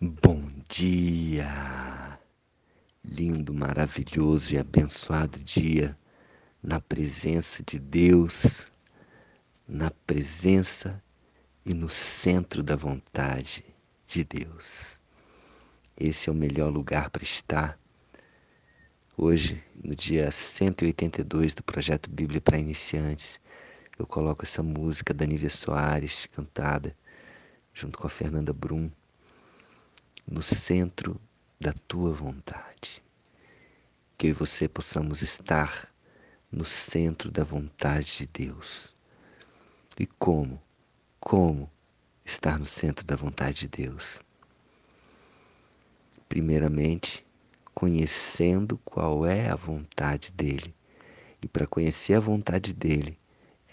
Bom dia! Lindo, maravilhoso e abençoado dia na presença de Deus, na presença e no centro da vontade de Deus. Esse é o melhor lugar para estar. Hoje, no dia 182 do projeto Bíblia para Iniciantes, eu coloco essa música da Nívia Soares, cantada junto com a Fernanda Brum no centro da tua vontade. Que eu e você possamos estar no centro da vontade de Deus. E como? Como estar no centro da vontade de Deus? Primeiramente, conhecendo qual é a vontade dele. E para conhecer a vontade dele,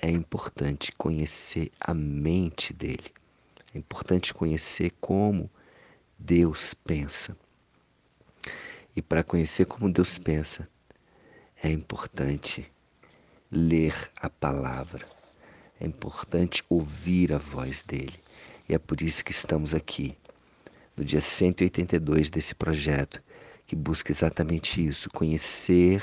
é importante conhecer a mente dele. É importante conhecer como Deus pensa. E para conhecer como Deus pensa, é importante ler a palavra. É importante ouvir a voz dele. E é por isso que estamos aqui, no dia 182 desse projeto, que busca exatamente isso: conhecer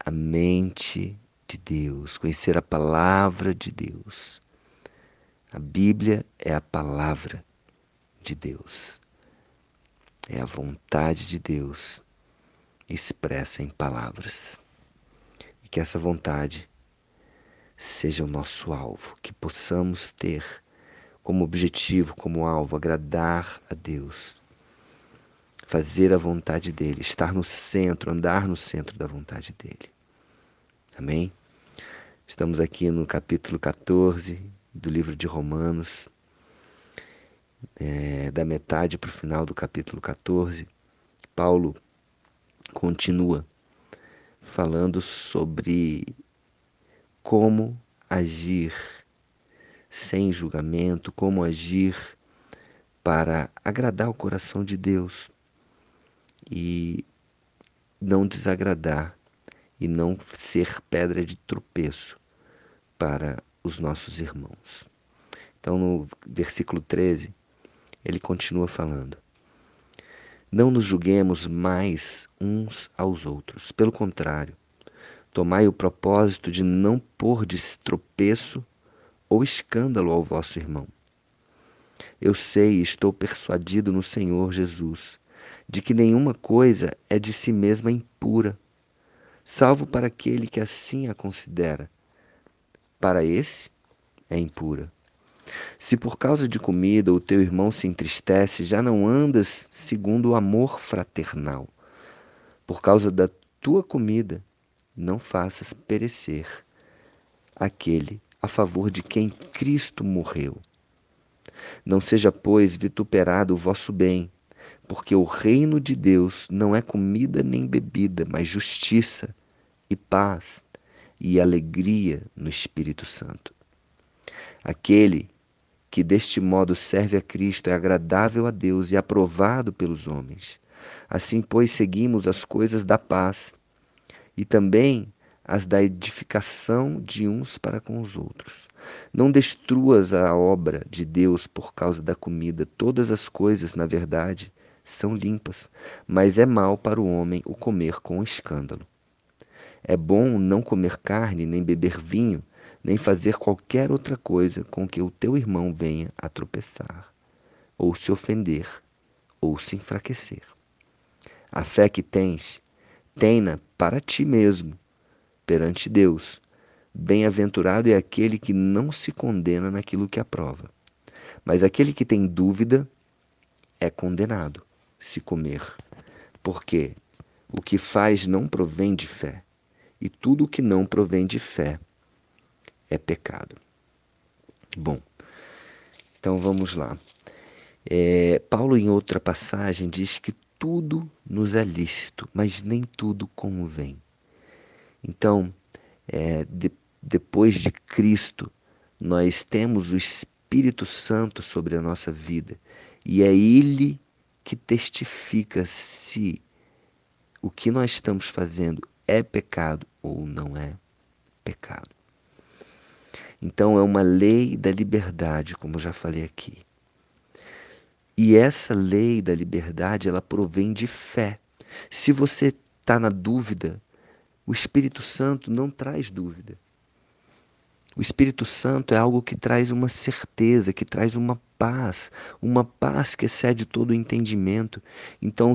a mente de Deus, conhecer a palavra de Deus. A Bíblia é a palavra de Deus. É a vontade de Deus expressa em palavras. E que essa vontade seja o nosso alvo, que possamos ter como objetivo, como alvo, agradar a Deus, fazer a vontade dele, estar no centro, andar no centro da vontade dele. Amém? Estamos aqui no capítulo 14 do livro de Romanos é, da metade para o final do capítulo 14, Paulo continua falando sobre como agir sem julgamento, como agir para agradar o coração de Deus e não desagradar e não ser pedra de tropeço para os nossos irmãos. Então, no versículo 13, ele continua falando: Não nos julguemos mais uns aos outros. Pelo contrário, tomai o propósito de não pôr de tropeço ou escândalo ao vosso irmão. Eu sei e estou persuadido no Senhor Jesus de que nenhuma coisa é de si mesma impura, salvo para aquele que assim a considera. Para esse é impura. Se por causa de comida o teu irmão se entristece, já não andas segundo o amor fraternal. Por causa da tua comida, não faças perecer aquele a favor de quem Cristo morreu. Não seja, pois, vituperado o vosso bem, porque o reino de Deus não é comida nem bebida, mas justiça e paz e alegria no Espírito Santo. Aquele que deste modo serve a Cristo é agradável a Deus e aprovado pelos homens. Assim, pois, seguimos as coisas da paz e também as da edificação de uns para com os outros. Não destruas a obra de Deus por causa da comida. Todas as coisas, na verdade, são limpas, mas é mal para o homem o comer com escândalo. É bom não comer carne nem beber vinho nem fazer qualquer outra coisa com que o teu irmão venha a tropeçar, ou se ofender, ou se enfraquecer. A fé que tens, tenha para ti mesmo, perante Deus. Bem-aventurado é aquele que não se condena naquilo que aprova. Mas aquele que tem dúvida é condenado, se comer. Porque o que faz não provém de fé, e tudo o que não provém de fé é pecado. Bom, então vamos lá. É, Paulo, em outra passagem, diz que tudo nos é lícito, mas nem tudo convém. Então, é, de, depois de Cristo, nós temos o Espírito Santo sobre a nossa vida e é Ele que testifica se o que nós estamos fazendo é pecado ou não é pecado. Então é uma lei da liberdade, como já falei aqui. E essa lei da liberdade, ela provém de fé. Se você está na dúvida, o Espírito Santo não traz dúvida. O Espírito Santo é algo que traz uma certeza, que traz uma paz, uma paz que excede todo o entendimento. Então,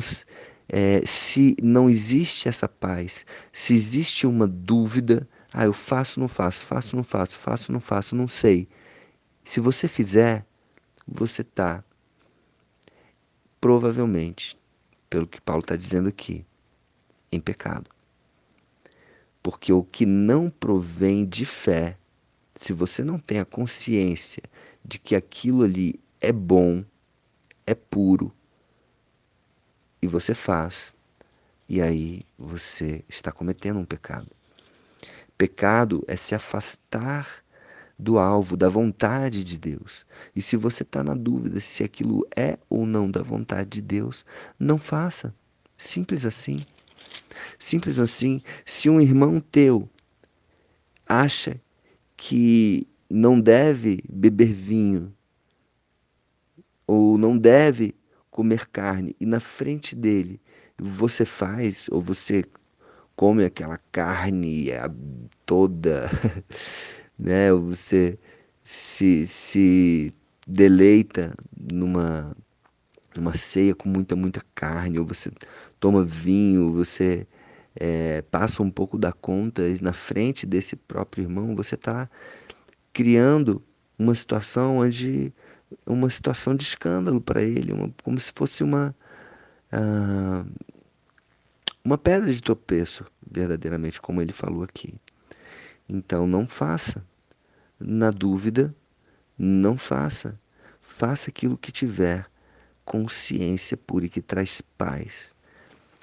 é, se não existe essa paz, se existe uma dúvida, ah, eu faço, não faço, faço, não faço, faço, não faço, não sei. Se você fizer, você está provavelmente, pelo que Paulo está dizendo aqui, em pecado. Porque o que não provém de fé se você não tem a consciência de que aquilo ali é bom, é puro, e você faz, e aí você está cometendo um pecado. Pecado é se afastar do alvo, da vontade de Deus. E se você está na dúvida se aquilo é ou não da vontade de Deus, não faça. Simples assim. Simples assim. Se um irmão teu acha que não deve beber vinho ou não deve comer carne e na frente dele você faz ou você come aquela carne toda, né? Você se, se deleita numa numa ceia com muita muita carne ou você toma vinho, você é, passa um pouco da conta e na frente desse próprio irmão, você está criando uma situação onde uma situação de escândalo para ele, uma, como se fosse uma uh, uma pedra de tropeço, verdadeiramente, como ele falou aqui. Então não faça. Na dúvida, não faça. Faça aquilo que tiver consciência pura e que traz paz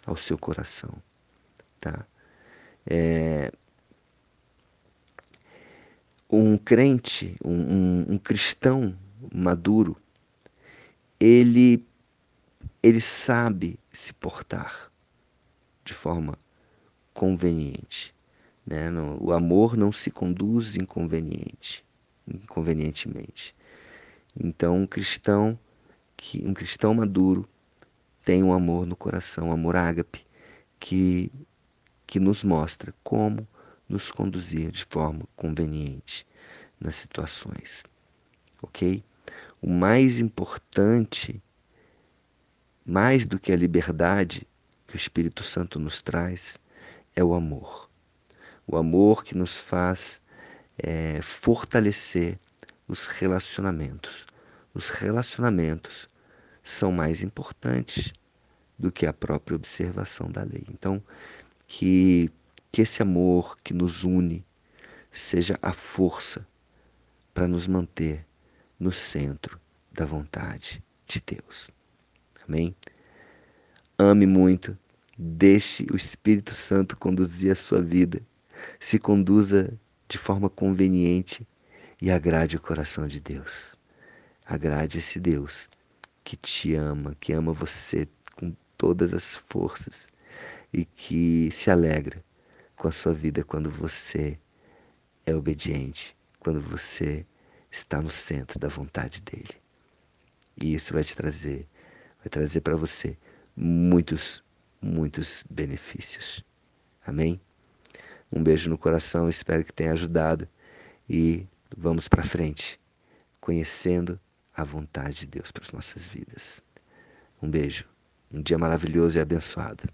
ao seu coração tá? É, um crente, um, um, um cristão maduro, ele, ele sabe se portar de forma conveniente. Né? O amor não se conduz inconveniente, inconvenientemente. Então, um cristão que um cristão maduro tem um amor no coração, um amor ágape, que que nos mostra como nos conduzir de forma conveniente nas situações. Ok? O mais importante, mais do que a liberdade que o Espírito Santo nos traz, é o amor. O amor que nos faz é, fortalecer os relacionamentos. Os relacionamentos são mais importantes do que a própria observação da lei. Então, que, que esse amor que nos une seja a força para nos manter no centro da vontade de Deus. Amém? Ame muito, deixe o Espírito Santo conduzir a sua vida, se conduza de forma conveniente e agrade o coração de Deus. Agrade esse Deus que te ama, que ama você com todas as forças e que se alegra com a sua vida quando você é obediente, quando você está no centro da vontade dele. E isso vai te trazer, vai trazer para você muitos, muitos benefícios. Amém? Um beijo no coração, espero que tenha ajudado e vamos para frente, conhecendo a vontade de Deus para as nossas vidas. Um beijo, um dia maravilhoso e abençoado.